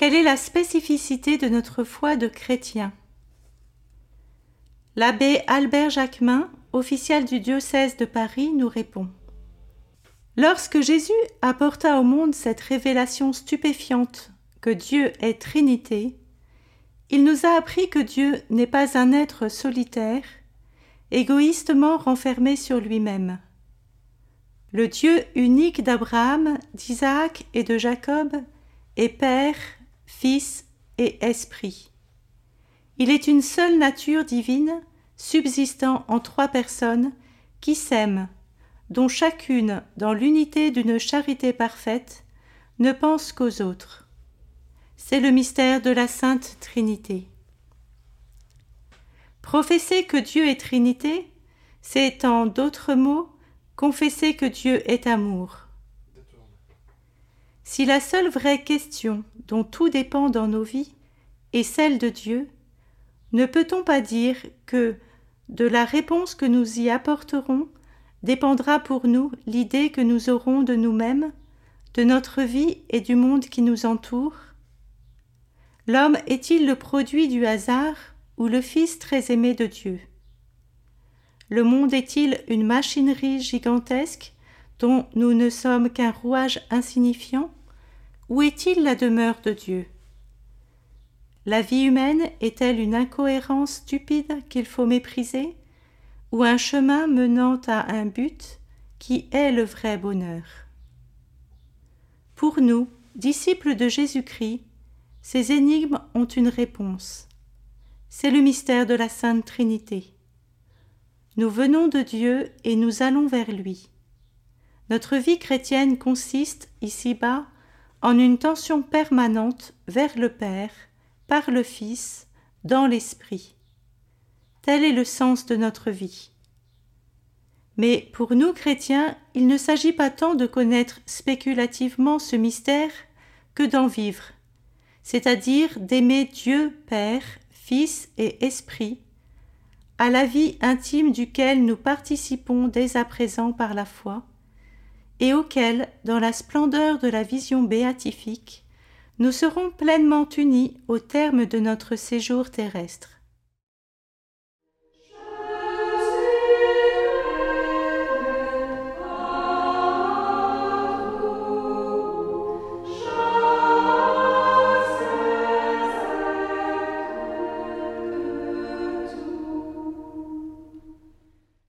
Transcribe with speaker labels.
Speaker 1: Quelle est la spécificité de notre foi de chrétien L'abbé Albert Jacquemin, officiel du diocèse de Paris, nous répond. Lorsque Jésus apporta au monde cette révélation stupéfiante que Dieu est Trinité, il nous a appris que Dieu n'est pas un être solitaire, égoïstement renfermé sur lui-même. Le Dieu unique d'Abraham, d'Isaac et de Jacob est Père, Fils et Esprit. Il est une seule nature divine, subsistant en trois personnes, qui s'aiment, dont chacune, dans l'unité d'une charité parfaite, ne pense qu'aux autres. C'est le mystère de la Sainte Trinité. Professer que Dieu est Trinité, c'est en d'autres mots confesser que Dieu est amour. Si la seule vraie question dont tout dépend dans nos vies est celle de Dieu, ne peut-on pas dire que de la réponse que nous y apporterons dépendra pour nous l'idée que nous aurons de nous-mêmes, de notre vie et du monde qui nous entoure? L'homme est-il le produit du hasard ou le Fils très aimé de Dieu? Le monde est-il une machinerie gigantesque dont nous ne sommes qu'un rouage insignifiant Où est-il la demeure de Dieu? La vie humaine est-elle une incohérence stupide qu'il faut mépriser Ou un chemin menant à un but qui est le vrai bonheur? Pour nous, disciples de Jésus-Christ, ces énigmes ont une réponse. C'est le mystère de la Sainte Trinité. Nous venons de Dieu et nous allons vers lui. Notre vie chrétienne consiste, ici-bas, en une tension permanente vers le Père, par le Fils, dans l'Esprit. Tel est le sens de notre vie. Mais pour nous chrétiens, il ne s'agit pas tant de connaître spéculativement ce mystère que d'en vivre, c'est-à-dire d'aimer Dieu Père, Fils et Esprit, à la vie intime duquel nous participons dès à présent par la foi, et auquel, dans la splendeur de la vision béatifique, nous serons pleinement unis au terme de notre séjour terrestre.